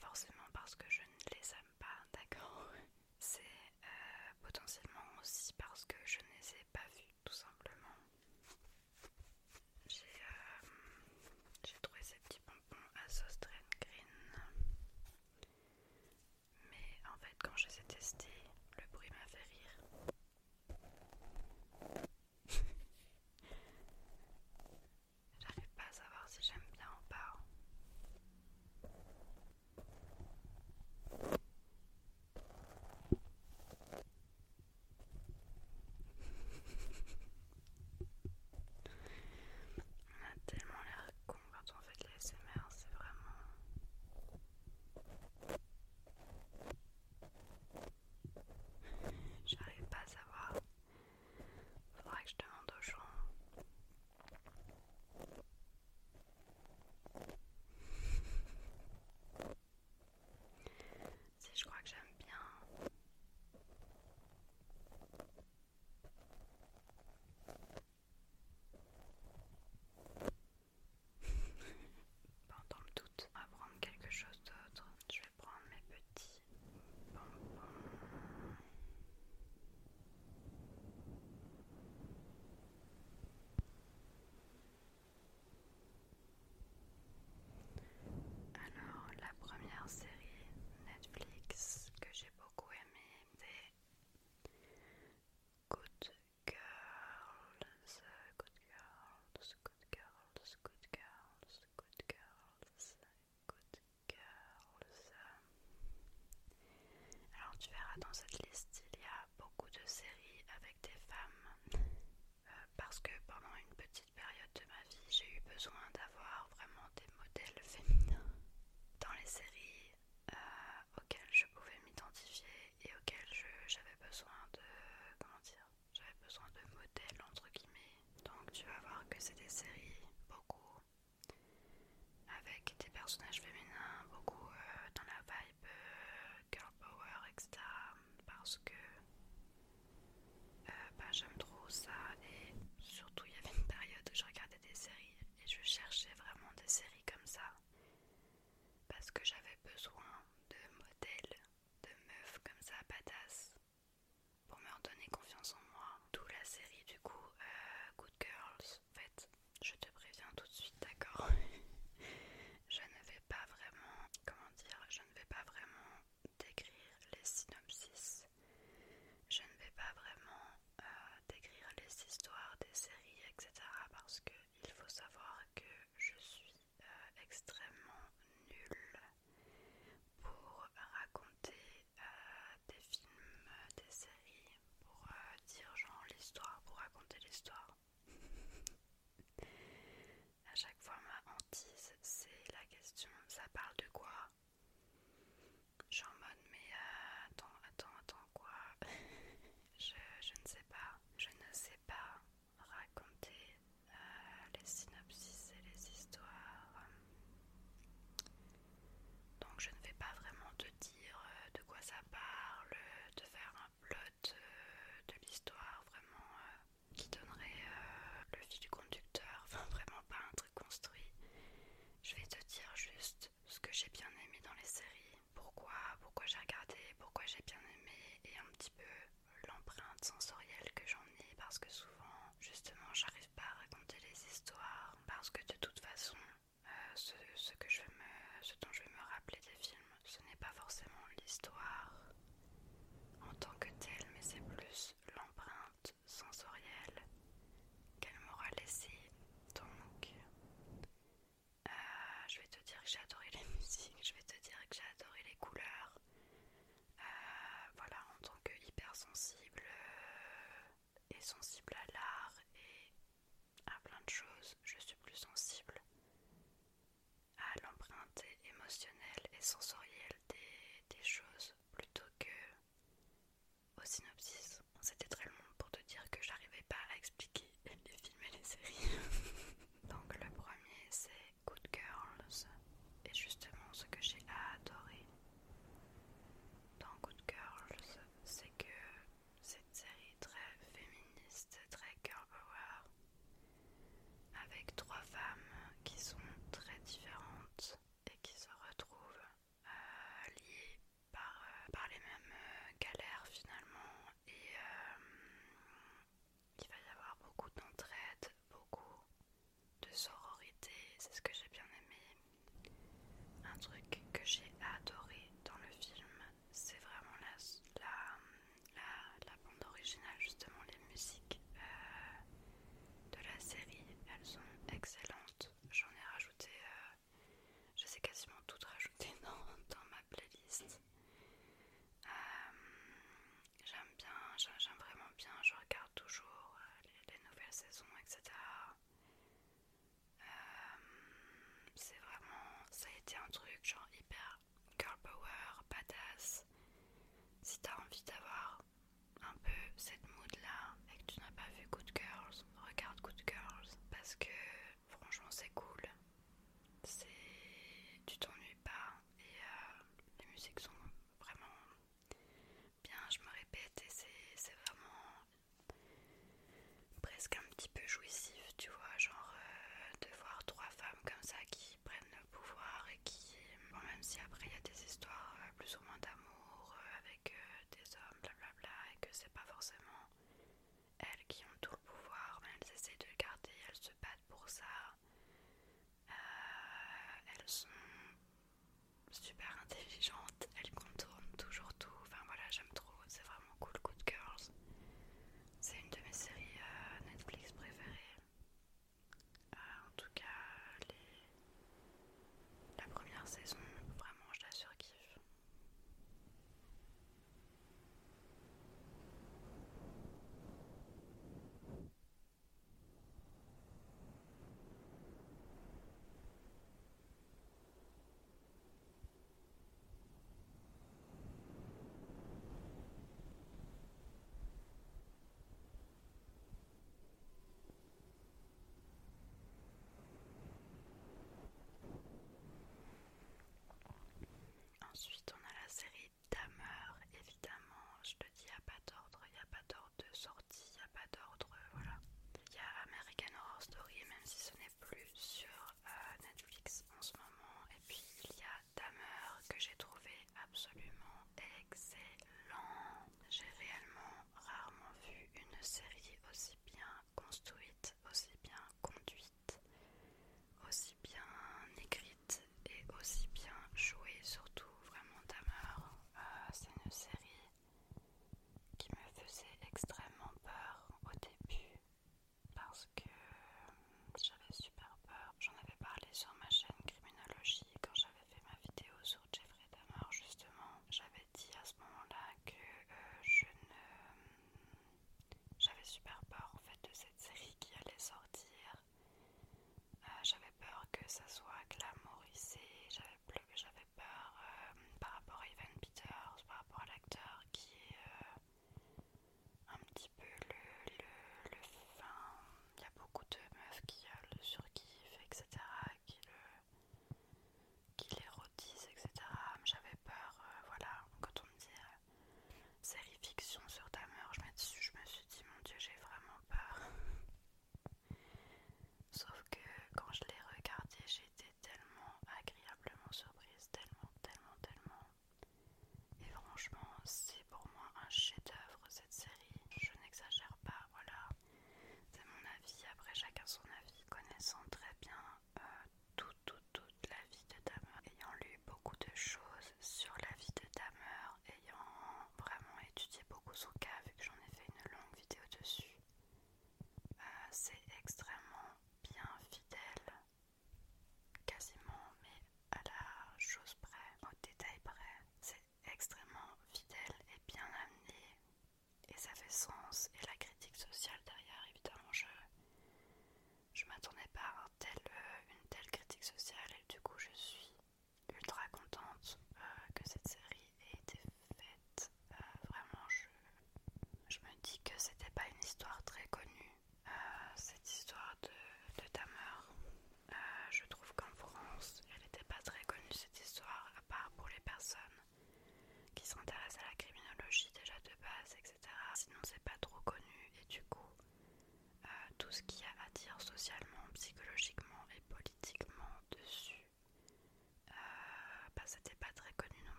forcément parce que je dans cette liste, il y a beaucoup de séries avec des femmes euh, parce que pendant une petite période de ma vie, j'ai eu besoin d'avoir vraiment des modèles féminins dans les séries euh, auxquelles je pouvais m'identifier et auxquelles j'avais besoin de comment dire, j'avais besoin de modèles entre guillemets. Donc tu vas voir que c'est des séries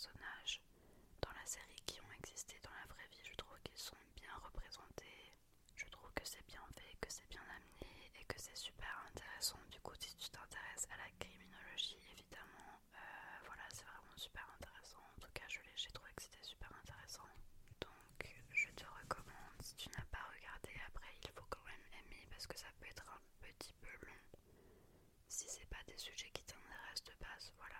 personnages dans la série qui ont existé dans la vraie vie. Je trouve qu'ils sont bien représentés. Je trouve que c'est bien fait, que c'est bien amené et que c'est super intéressant. Du coup, si tu t'intéresses à la criminologie, évidemment, euh, voilà, c'est vraiment super intéressant. En tout cas, je l'ai, j'ai trouvé que c'était super intéressant. Donc, je te recommande. Si tu n'as pas regardé, après, il faut quand même aimer parce que ça peut être un petit peu long. Si c'est pas des sujets qui t'intéressent de base, voilà,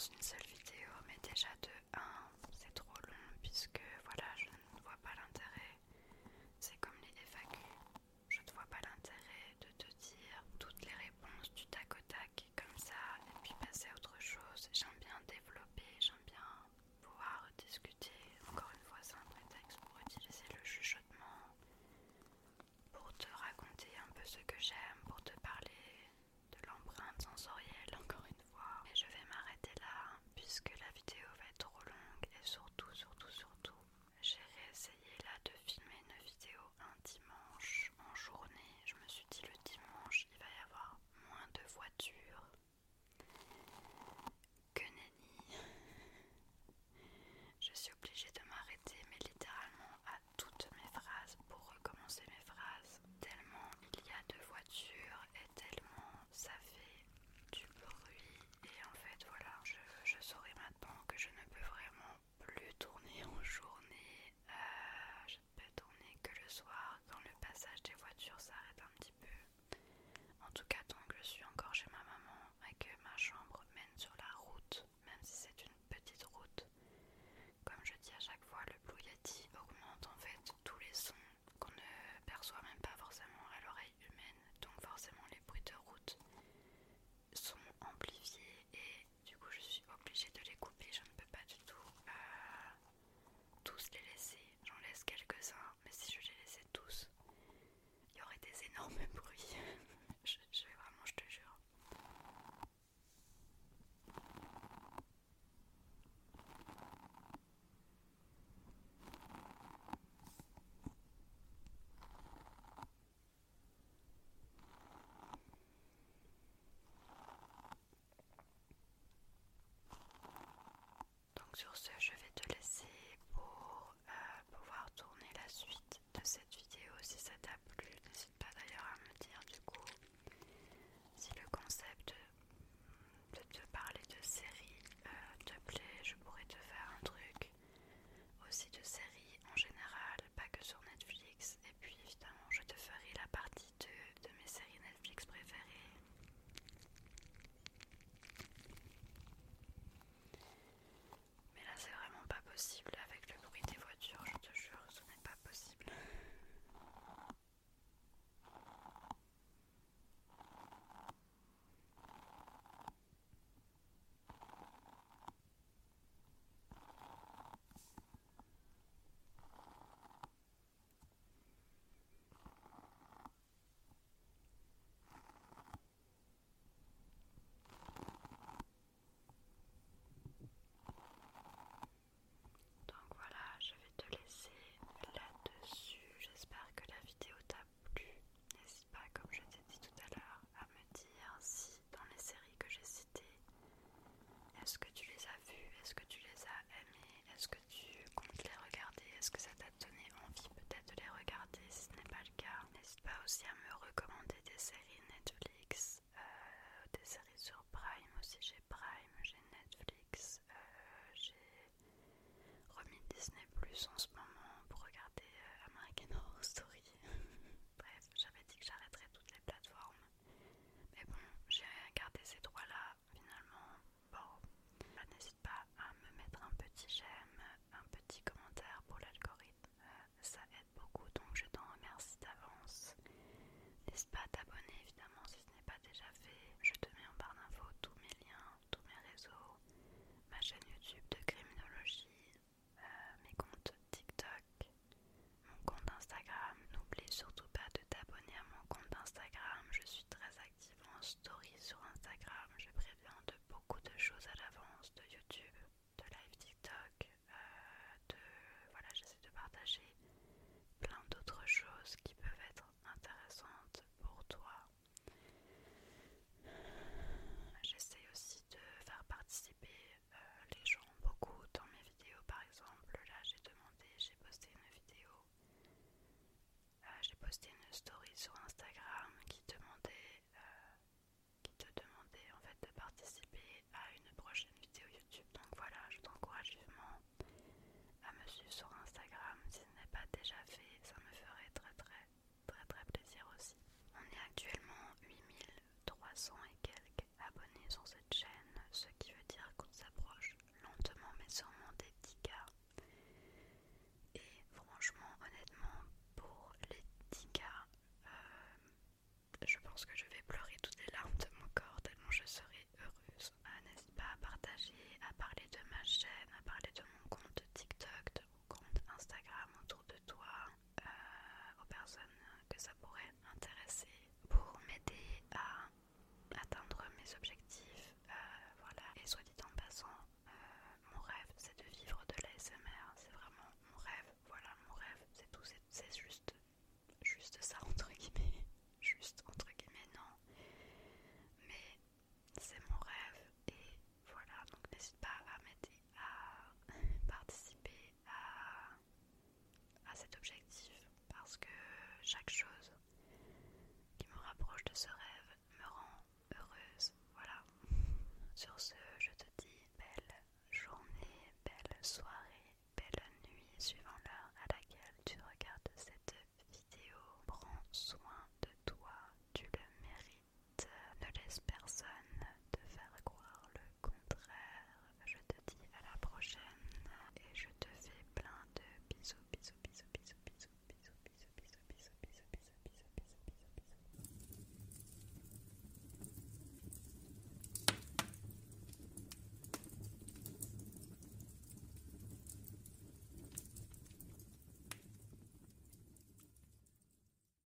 dans une seule sur ce, puissance